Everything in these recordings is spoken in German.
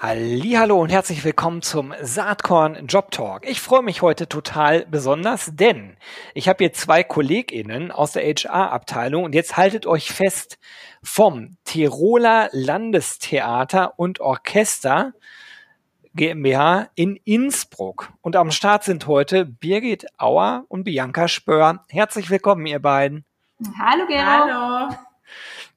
Hallo und herzlich willkommen zum Saatkorn Job Talk. Ich freue mich heute total besonders, denn ich habe hier zwei KollegInnen aus der HR-Abteilung und jetzt haltet euch fest vom Tiroler Landestheater und Orchester GmbH in Innsbruck. Und am Start sind heute Birgit Auer und Bianca Spör. Herzlich willkommen, ihr beiden. Hallo, Gero. Hallo.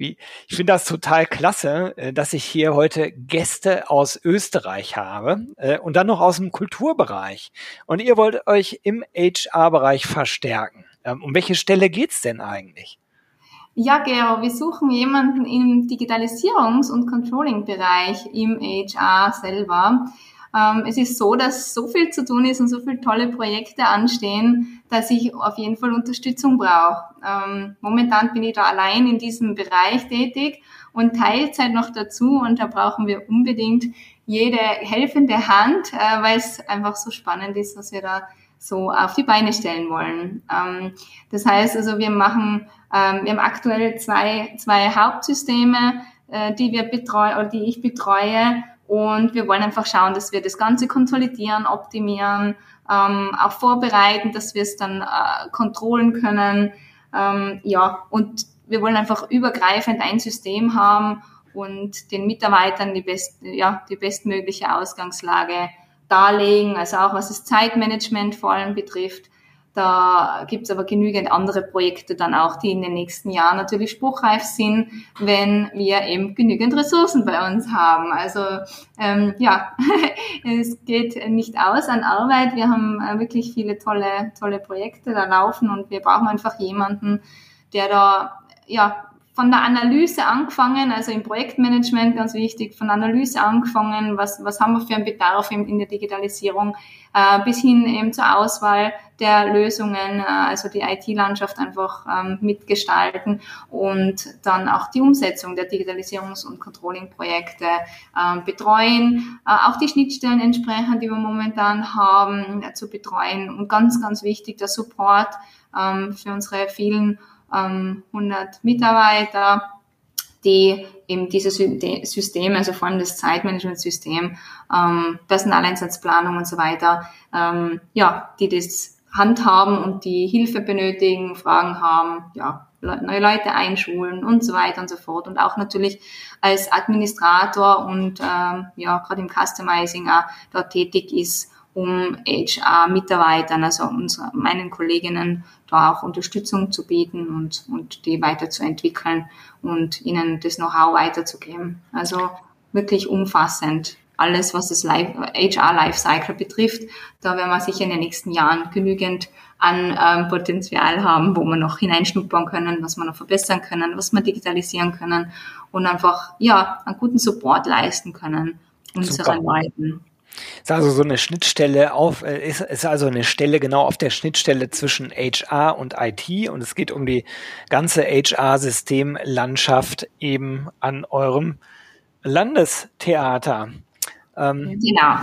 Wie, ich finde das total klasse, äh, dass ich hier heute Gäste aus Österreich habe äh, und dann noch aus dem Kulturbereich. Und ihr wollt euch im HR-Bereich verstärken. Ähm, um welche Stelle geht's denn eigentlich? Ja, Gero, wir suchen jemanden im Digitalisierungs- und Controlling-Bereich im HR selber. Ähm, es ist so, dass so viel zu tun ist und so viele tolle Projekte anstehen, dass ich auf jeden Fall Unterstützung brauche. Ähm, momentan bin ich da allein in diesem Bereich tätig und Teilzeit noch dazu und da brauchen wir unbedingt jede helfende Hand, äh, weil es einfach so spannend ist, was wir da so auf die Beine stellen wollen. Ähm, das heißt also, wir machen, wir haben aktuell zwei, zwei Hauptsysteme, äh, die wir betreuen oder die ich betreue und wir wollen einfach schauen, dass wir das Ganze konsolidieren, optimieren, ähm, auch vorbereiten, dass wir es dann äh, kontrollen können. Ähm, ja, und wir wollen einfach übergreifend ein System haben und den Mitarbeitern die, best, ja, die bestmögliche Ausgangslage darlegen, also auch was das Zeitmanagement vor allem betrifft. Da gibt es aber genügend andere Projekte dann auch, die in den nächsten Jahren natürlich spruchreif sind, wenn wir eben genügend Ressourcen bei uns haben. Also ähm, ja, es geht nicht aus an Arbeit. Wir haben äh, wirklich viele tolle, tolle Projekte da laufen und wir brauchen einfach jemanden, der da ja von der Analyse angefangen, also im Projektmanagement ganz wichtig, von Analyse angefangen, was, was haben wir für einen Bedarf in, in der Digitalisierung, äh, bis hin eben zur Auswahl der Lösungen, äh, also die IT-Landschaft einfach ähm, mitgestalten und dann auch die Umsetzung der Digitalisierungs- und Controlling-Projekte äh, betreuen, auch die Schnittstellen entsprechend, die wir momentan haben, äh, zu betreuen. Und ganz, ganz wichtig der Support ähm, für unsere vielen ähm, 100 Mitarbeiter, die eben dieses System, also vor allem das Zeitmanagementsystem, ähm, Personaleinsatzplanung und so weiter, ähm, ja, die das handhaben und die Hilfe benötigen, Fragen haben, ja, neue Leute einschulen und so weiter und so fort. Und auch natürlich als Administrator und ähm, ja, gerade im Customizing auch dort tätig ist, um HR-Mitarbeitern, also unsere, meinen Kolleginnen, da auch Unterstützung zu bieten und, und die weiterzuentwickeln und ihnen das Know-how weiterzugeben. Also wirklich umfassend. Alles, was das HR-Lifecycle betrifft, da werden wir sicher in den nächsten Jahren genügend an ähm, Potenzial haben, wo wir noch hineinschnuppern können, was wir noch verbessern können, was wir digitalisieren können und einfach ja einen guten Support leisten können unseren Leuten. Ist also so eine Schnittstelle auf, äh, ist, ist also eine Stelle genau auf der Schnittstelle zwischen HR und IT und es geht um die ganze HR-Systemlandschaft eben an eurem Landestheater. Ähm, genau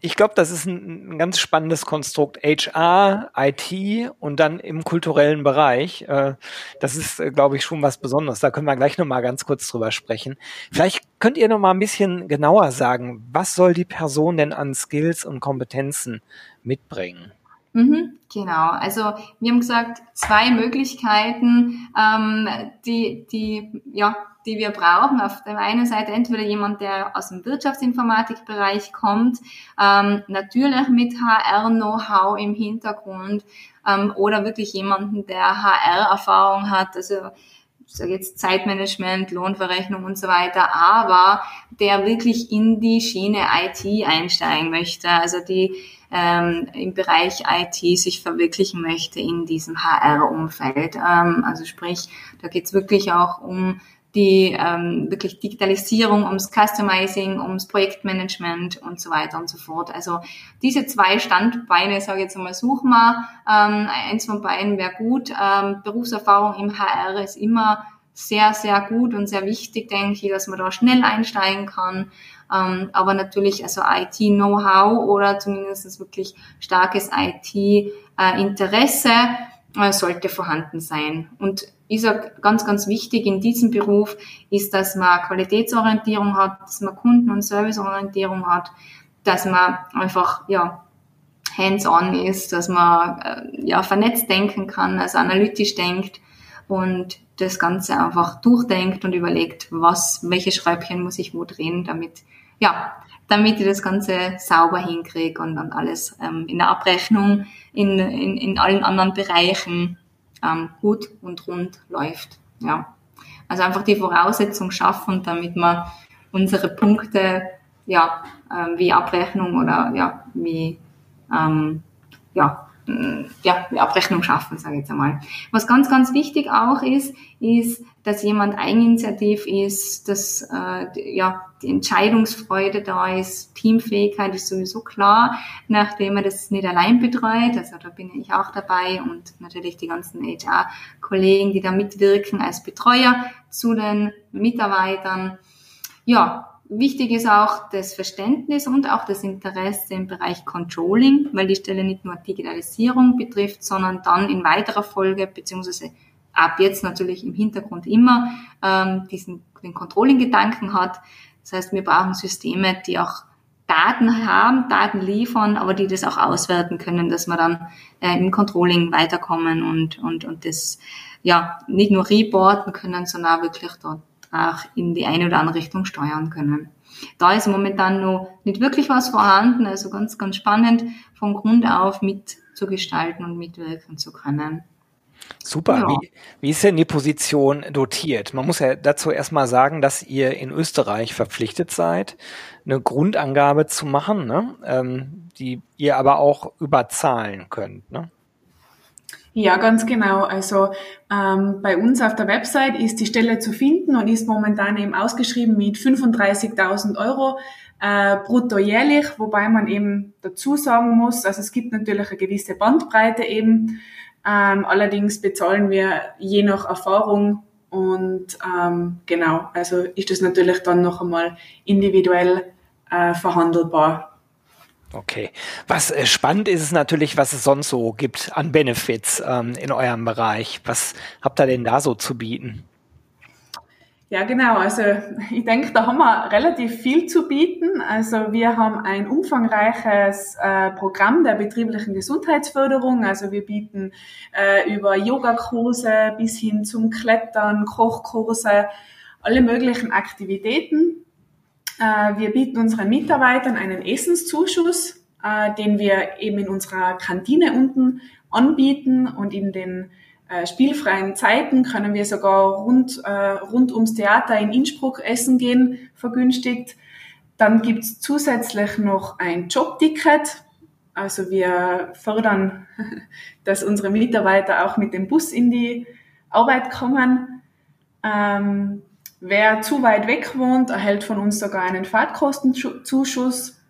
ich glaube, das ist ein, ein, ganz spannendes Konstrukt. HR, IT und dann im kulturellen Bereich. Äh, das ist, äh, glaube ich, schon was Besonderes. Da können wir gleich nochmal ganz kurz drüber sprechen. Vielleicht könnt ihr nochmal ein bisschen genauer sagen, was soll die Person denn an Skills und Kompetenzen mitbringen? Mhm, genau, also wir haben gesagt, zwei Möglichkeiten, ähm, die, die, ja, die wir brauchen. Auf der einen Seite entweder jemand, der aus dem Wirtschaftsinformatikbereich kommt, ähm, natürlich mit HR-Know-how im Hintergrund ähm, oder wirklich jemanden, der HR-Erfahrung hat, also sage jetzt Zeitmanagement, Lohnverrechnung und so weiter, aber der wirklich in die Schiene IT einsteigen möchte, also die ähm, im Bereich IT sich verwirklichen möchte in diesem HR-Umfeld. Ähm, also sprich, da geht's wirklich auch um die ähm, wirklich Digitalisierung, ums Customizing, ums Projektmanagement und so weiter und so fort. Also diese zwei Standbeine, sage ich jetzt einmal, suchen wir. Ähm, eins von beiden wäre gut. Ähm, Berufserfahrung im HR ist immer sehr, sehr gut und sehr wichtig, denke ich, dass man da schnell einsteigen kann. Ähm, aber natürlich also IT-Know-how oder zumindest wirklich starkes IT-Interesse äh, sollte vorhanden sein. Und ich sage ganz, ganz wichtig in diesem Beruf ist, dass man Qualitätsorientierung hat, dass man Kunden- und Serviceorientierung hat, dass man einfach ja hands-on ist, dass man äh, ja vernetzt denken kann, also analytisch denkt und das Ganze einfach durchdenkt und überlegt, was, welche Schräubchen muss ich wo drehen, damit ja, damit ich das Ganze sauber hinkriege und dann alles ähm, in der Abrechnung, in, in, in allen anderen Bereichen ähm, gut und rund läuft. Ja. Also einfach die Voraussetzung schaffen, damit wir unsere Punkte, ja, ähm, wie Abrechnung oder ja, wie ähm, ja, ja, die Abrechnung schaffen, sage ich jetzt einmal. Was ganz, ganz wichtig auch ist, ist, dass jemand eigeninitiativ ist, dass äh, ja, die Entscheidungsfreude da ist, Teamfähigkeit ist sowieso klar, nachdem er das nicht allein betreut, also da bin ich auch dabei und natürlich die ganzen HR-Kollegen, die da mitwirken als Betreuer zu den Mitarbeitern. Ja, Wichtig ist auch das Verständnis und auch das Interesse im Bereich Controlling, weil die Stelle nicht nur Digitalisierung betrifft, sondern dann in weiterer Folge, beziehungsweise ab jetzt natürlich im Hintergrund immer, ähm, diesen, den Controlling-Gedanken hat. Das heißt, wir brauchen Systeme, die auch Daten haben, Daten liefern, aber die das auch auswerten können, dass wir dann äh, im Controlling weiterkommen und, und, und das ja nicht nur reporten können, sondern auch wirklich dort auch in die eine oder andere Richtung steuern können. Da ist momentan noch nicht wirklich was vorhanden, also ganz, ganz spannend, von Grund auf mitzugestalten und mitwirken zu können. Super. Ja. Wie, wie ist denn die Position dotiert? Man muss ja dazu erstmal sagen, dass ihr in Österreich verpflichtet seid, eine Grundangabe zu machen, ne? ähm, die ihr aber auch überzahlen könnt. Ne? Ja, ganz genau. Also ähm, bei uns auf der Website ist die Stelle zu finden und ist momentan eben ausgeschrieben mit 35.000 Euro äh, brutto jährlich, wobei man eben dazu sagen muss, also es gibt natürlich eine gewisse Bandbreite eben. Ähm, allerdings bezahlen wir je nach Erfahrung und ähm, genau, also ist das natürlich dann noch einmal individuell äh, verhandelbar. Okay. Was äh, spannend ist, ist natürlich, was es sonst so gibt an Benefits ähm, in eurem Bereich. Was habt ihr denn da so zu bieten? Ja, genau. Also ich denke, da haben wir relativ viel zu bieten. Also wir haben ein umfangreiches äh, Programm der betrieblichen Gesundheitsförderung. Also wir bieten äh, über Yogakurse bis hin zum Klettern, Kochkurse, alle möglichen Aktivitäten wir bieten unseren Mitarbeitern einen Essenszuschuss, äh, den wir eben in unserer Kantine unten anbieten und in den äh, spielfreien Zeiten können wir sogar rund, rund ums Theater in Innsbruck essen gehen, vergünstigt. Dann gibt's zusätzlich noch ein Jobticket. Also wir fördern, dass unsere Mitarbeiter auch mit dem Bus in die Arbeit kommen. Ähm, Wer zu weit weg wohnt, erhält von uns sogar einen Fahrtkostenzuschuss.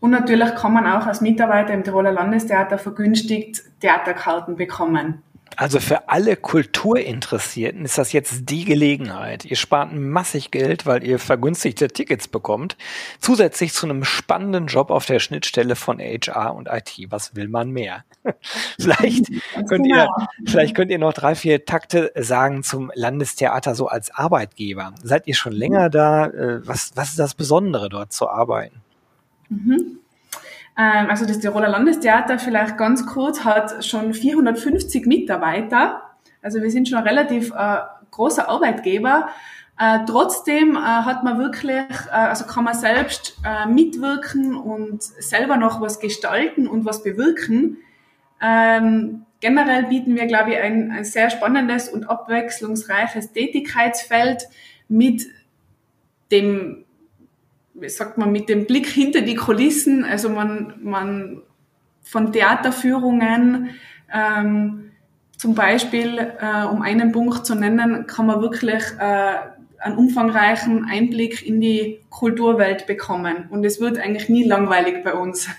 Und natürlich kann man auch als Mitarbeiter im Tiroler Landestheater vergünstigt Theaterkarten bekommen. Also für alle Kulturinteressierten ist das jetzt die Gelegenheit. Ihr spart massig Geld, weil ihr vergünstigte Tickets bekommt. Zusätzlich zu einem spannenden Job auf der Schnittstelle von HR und IT. Was will man mehr? vielleicht könnt ihr, genau. vielleicht könnt ihr noch drei, vier Takte sagen zum Landestheater so als Arbeitgeber. Seid ihr schon länger da? Äh, was, was ist das Besondere dort zu arbeiten? Mhm. Ähm, also das Tiroler Landestheater vielleicht ganz kurz hat schon 450 Mitarbeiter. Also wir sind schon ein relativ äh, großer Arbeitgeber. Äh, trotzdem äh, hat man wirklich, äh, also kann man selbst äh, mitwirken und selber noch was gestalten und was bewirken. Ähm, generell bieten wir, glaube ich, ein, ein sehr spannendes und abwechslungsreiches Tätigkeitsfeld mit dem wie sagt man, mit dem Blick hinter die Kulissen, also man, man von Theaterführungen ähm, Zum Beispiel, äh, um einen Punkt zu nennen, kann man wirklich äh, einen umfangreichen Einblick in die Kulturwelt bekommen. Und es wird eigentlich nie langweilig bei uns.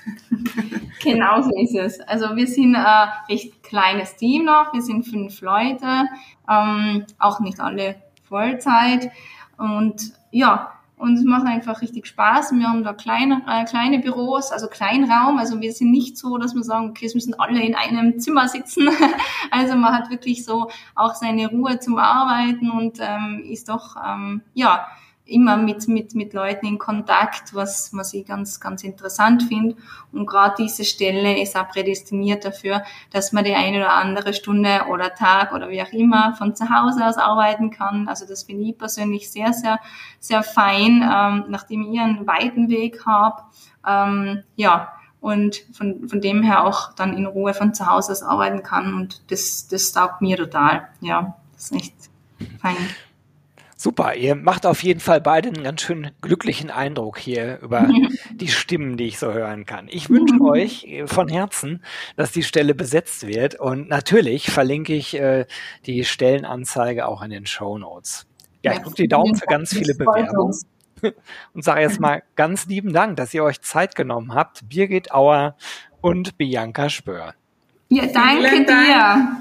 Genau so ist es. Also wir sind ein recht kleines Team noch. Wir sind fünf Leute, ähm, auch nicht alle Vollzeit. Und ja, und es macht einfach richtig Spaß. Wir haben da kleine, äh, kleine Büros, also Kleinraum. Also wir sind nicht so, dass wir sagen, okay, es müssen alle in einem Zimmer sitzen. also man hat wirklich so auch seine Ruhe zum Arbeiten und ähm, ist doch, ähm, ja, immer mit, mit, mit Leuten in Kontakt, was, was ich ganz, ganz interessant finde. Und gerade diese Stelle ist auch prädestiniert dafür, dass man die eine oder andere Stunde oder Tag oder wie auch immer von zu Hause aus arbeiten kann. Also das finde ich persönlich sehr, sehr, sehr fein, ähm, nachdem ich einen weiten Weg habe. Ähm, ja, und von, von dem her auch dann in Ruhe von zu Hause aus arbeiten kann. Und das, das taugt mir total. Ja, das ist echt fein. Super, ihr macht auf jeden Fall beide einen ganz schön glücklichen Eindruck hier über die Stimmen, die ich so hören kann. Ich wünsche euch von Herzen, dass die Stelle besetzt wird und natürlich verlinke ich äh, die Stellenanzeige auch in den Show Notes. Ja, ich drücke die Daumen für ganz viele Bewerbungen und sage jetzt mal ganz lieben Dank, dass ihr euch Zeit genommen habt, Birgit Auer und Bianca Spör. Ja, danke dir.